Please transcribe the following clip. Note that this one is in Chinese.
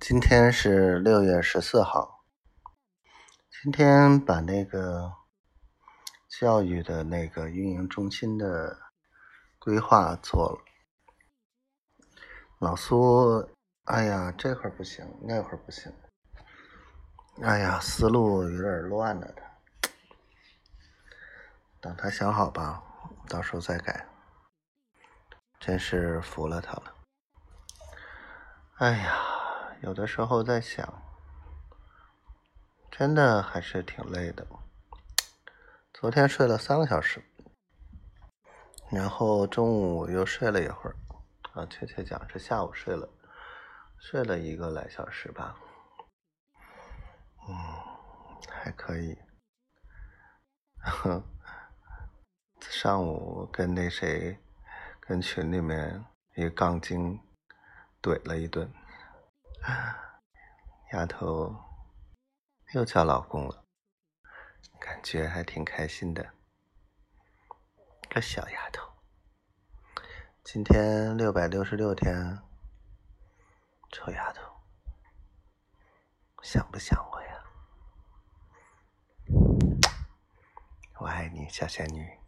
今天是六月十四号。今天把那个教育的那个运营中心的规划做了。老苏，哎呀，这会不行，那会不行，哎呀，思路有点乱了。他，等他想好吧，到时候再改。真是服了他了。哎呀。有的时候在想，真的还是挺累的。昨天睡了三个小时，然后中午又睡了一会儿，啊，确切讲是下午睡了，睡了一个来小时吧。嗯，还可以。上午跟那谁，跟群里面一杠精怼了一顿。啊丫头又叫老公了，感觉还挺开心的。个小丫头，今天六百六十六天，臭丫头，想不想我呀？我爱你，小仙女。